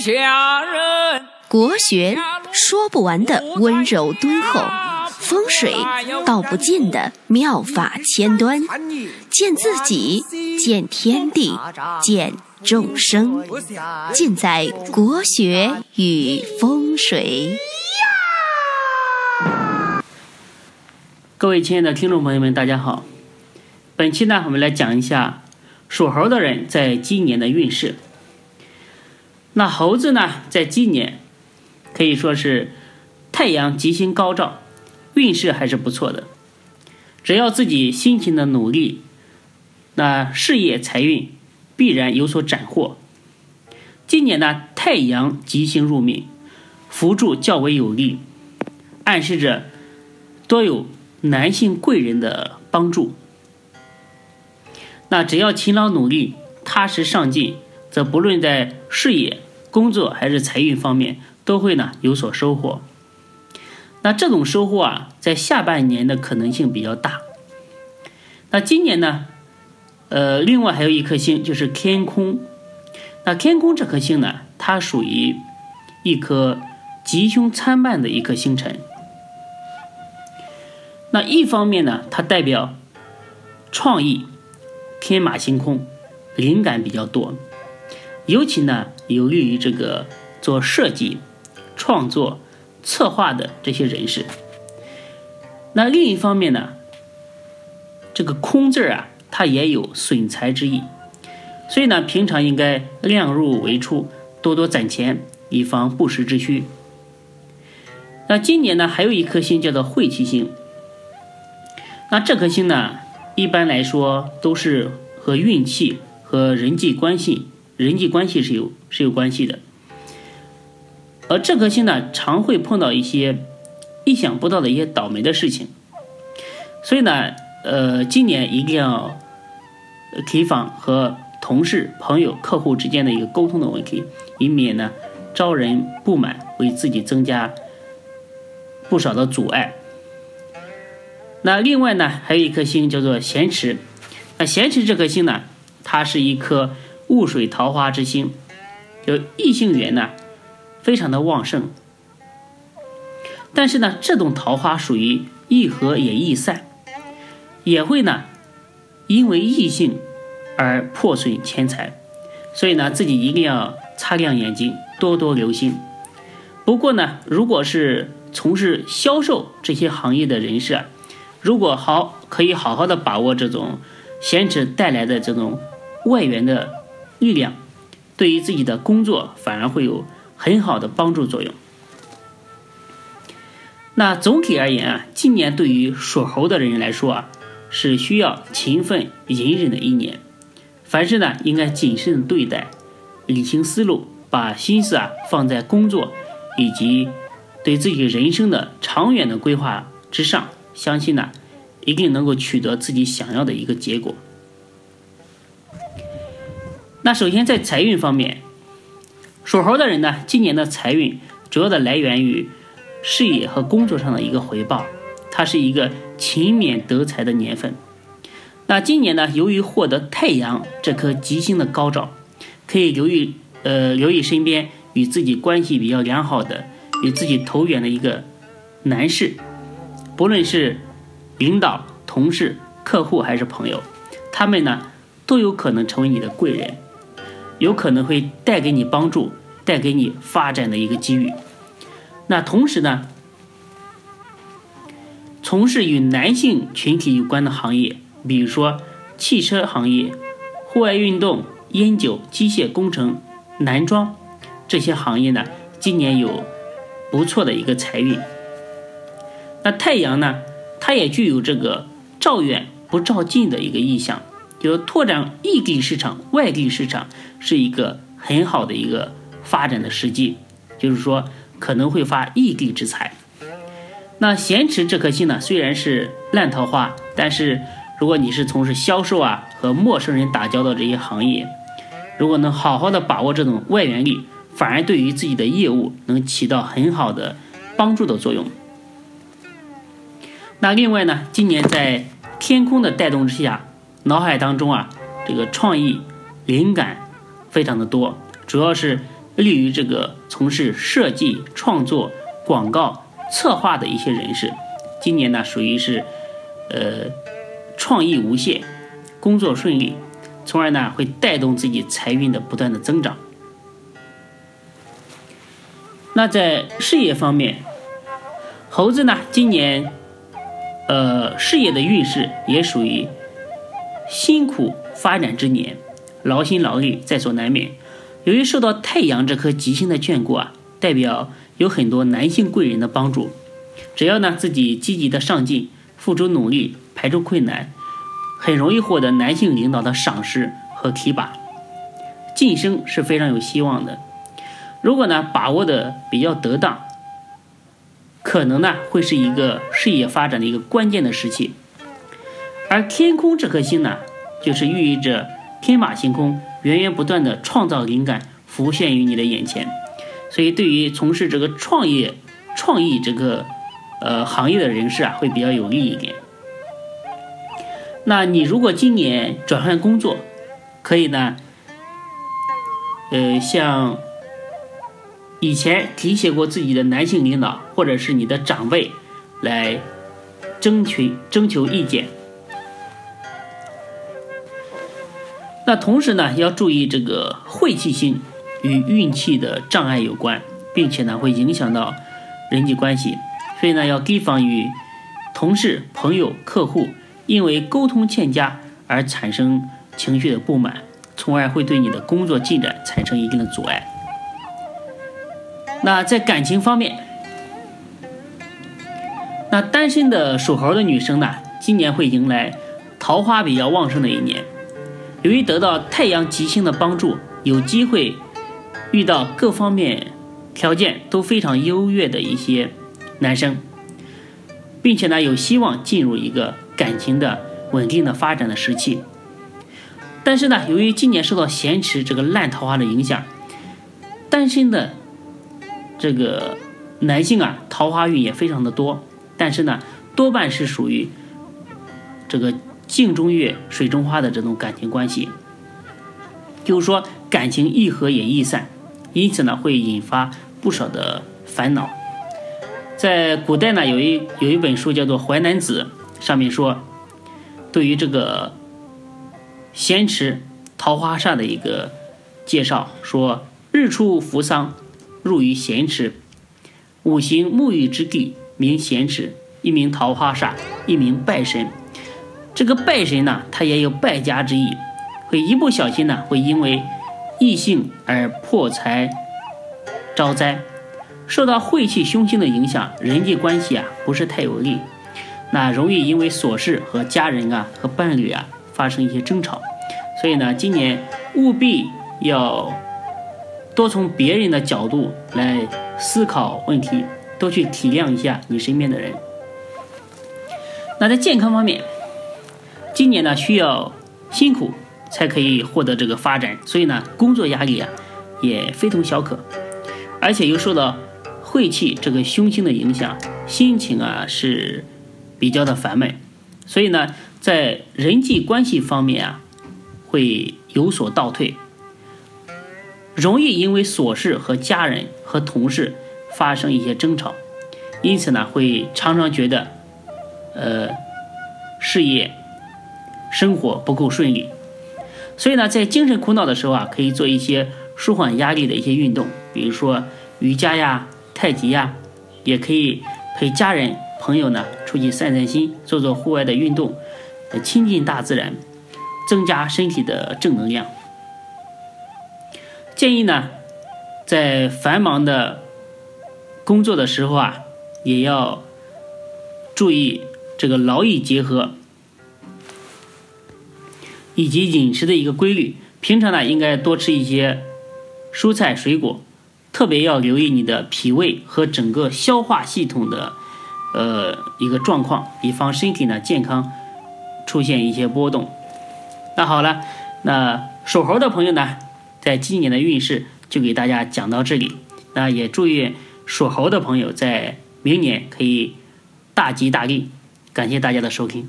下人。国学说不完的温柔敦厚，风水道不尽的妙法千端，见自己，见天地，见众生，尽在国学与风水。各位亲爱的听众朋友们，大家好。本期呢，我们来讲一下属猴的人在今年的运势。那猴子呢，在今年可以说是太阳吉星高照，运势还是不错的。只要自己辛勤的努力，那事业财运必然有所斩获。今年呢，太阳吉星入命，辅助较为有利，暗示着多有男性贵人的帮助。那只要勤劳努力、踏实上进，则不论在事业、工作还是财运方面，都会呢有所收获。那这种收获啊，在下半年的可能性比较大。那今年呢，呃，另外还有一颗星就是天空。那天空这颗星呢，它属于一颗吉凶参半的一颗星辰。那一方面呢，它代表创意。天马行空，灵感比较多，尤其呢有利于这个做设计、创作、策划的这些人士。那另一方面呢，这个空字啊，它也有损财之意，所以呢，平常应该量入为出，多多攒钱，以防不时之需。那今年呢，还有一颗星叫做晦气星，那这颗星呢？一般来说都是和运气和人际关系、人际关系是有是有关系的，而这颗星呢，常会碰到一些意想不到的一些倒霉的事情，所以呢，呃，今年一定要提防和同事、朋友、客户之间的一个沟通的问题，以免呢招人不满，为自己增加不少的阻碍。那另外呢，还有一颗星叫做咸池。那咸池这颗星呢，它是一颗雾水桃花之星，有异性缘呢，非常的旺盛。但是呢，这种桃花属于易合也易散，也会呢，因为异性而破损钱财。所以呢，自己一定要擦亮眼睛，多多留心。不过呢，如果是从事销售这些行业的人士啊，如果好，可以好好的把握这种闲职带来的这种外援的力量，对于自己的工作反而会有很好的帮助作用。那总体而言啊，今年对于属猴的人来说啊，是需要勤奋隐忍的一年。凡事呢，应该谨慎对待，理清思路，把心思啊放在工作以及对自己人生的长远的规划之上。相信呢，一定能够取得自己想要的一个结果。那首先在财运方面，属猴的人呢，今年的财运主要的来源于事业和工作上的一个回报，它是一个勤勉得财的年份。那今年呢，由于获得太阳这颗吉星的高照，可以留意呃留意身边与自己关系比较良好的、与自己投缘的一个男士。不论是领导、同事、客户还是朋友，他们呢都有可能成为你的贵人，有可能会带给你帮助，带给你发展的一个机遇。那同时呢，从事与男性群体有关的行业，比如说汽车行业、户外运动、烟酒、机械工程、男装这些行业呢，今年有不错的一个财运。那太阳呢，它也具有这个照远不照近的一个意向，就拓展异地市场、外地市场是一个很好的一个发展的时机，就是说可能会发异地之财。那咸池这颗星呢，虽然是烂桃花，但是如果你是从事销售啊和陌生人打交道这些行业，如果能好好的把握这种外援力，反而对于自己的业务能起到很好的帮助的作用。那另外呢，今年在天空的带动之下，脑海当中啊，这个创意灵感非常的多，主要是利于这个从事设计、创作、广告、策划的一些人士。今年呢，属于是，呃，创意无限，工作顺利，从而呢会带动自己财运的不断的增长。那在事业方面，猴子呢今年，呃，事业的运势也属于辛苦发展之年，劳心劳力在所难免。由于受到太阳这颗吉星的眷顾啊，代表有很多男性贵人的帮助。只要呢自己积极的上进，付出努力，排除困难，很容易获得男性领导的赏识和提拔，晋升是非常有希望的。如果呢把握的比较得当，可能呢会是一个事业发展的一个关键的时期。而天空这颗星呢，就是寓意着天马行空，源源不断的创造灵感浮现于你的眼前。所以对于从事这个创业、创意这个。呃，行业的人士啊，会比较有利一点。那你如果今年转换工作，可以呢，呃，向以前提携过自己的男性领导或者是你的长辈来征求征求意见。那同时呢，要注意这个晦气星与运气的障碍有关，并且呢，会影响到人际关系。所以呢，要提防与同事、朋友、客户因为沟通欠佳而产生情绪的不满，从而会对你的工作进展产生一定的阻碍。那在感情方面，那单身的属猴的女生呢，今年会迎来桃花比较旺盛的一年。由于得到太阳吉星的帮助，有机会遇到各方面条件都非常优越的一些。男生，并且呢有希望进入一个感情的稳定的发展的时期，但是呢，由于今年受到咸池这个烂桃花的影响，单身的这个男性啊，桃花运也非常的多，但是呢，多半是属于这个镜中月水中花的这种感情关系，就是说感情易合也易散，因此呢，会引发不少的烦恼。在古代呢，有一有一本书叫做《淮南子》，上面说，对于这个咸池桃花煞的一个介绍，说日出扶桑，入于咸池，五行沐浴之地，名咸池，一名桃花煞，一名拜神。这个败神呢，它也有败家之意，会一不小心呢，会因为异性而破财招灾。受到晦气凶星的影响，人际关系啊不是太有利，那容易因为琐事和家人啊和伴侣啊发生一些争吵，所以呢，今年务必要多从别人的角度来思考问题，多去体谅一下你身边的人。那在健康方面，今年呢需要辛苦才可以获得这个发展，所以呢工作压力啊也非同小可，而且又受到。晦气这个凶星的影响，心情啊是比较的烦闷，所以呢，在人际关系方面啊会有所倒退，容易因为琐事和家人和同事发生一些争吵，因此呢，会常常觉得呃事业生活不够顺利，所以呢，在精神苦恼的时候啊，可以做一些舒缓压力的一些运动，比如说瑜伽呀。太极呀，也可以陪家人朋友呢出去散散心，做做户外的运动，亲近大自然，增加身体的正能量。建议呢，在繁忙的工作的时候啊，也要注意这个劳逸结合，以及饮食的一个规律。平常呢，应该多吃一些蔬菜水果。特别要留意你的脾胃和整个消化系统的，呃一个状况，以防身体呢健康出现一些波动。那好了，那属猴的朋友呢，在今年的运势就给大家讲到这里。那也祝愿属猴的朋友在明年可以大吉大利。感谢大家的收听。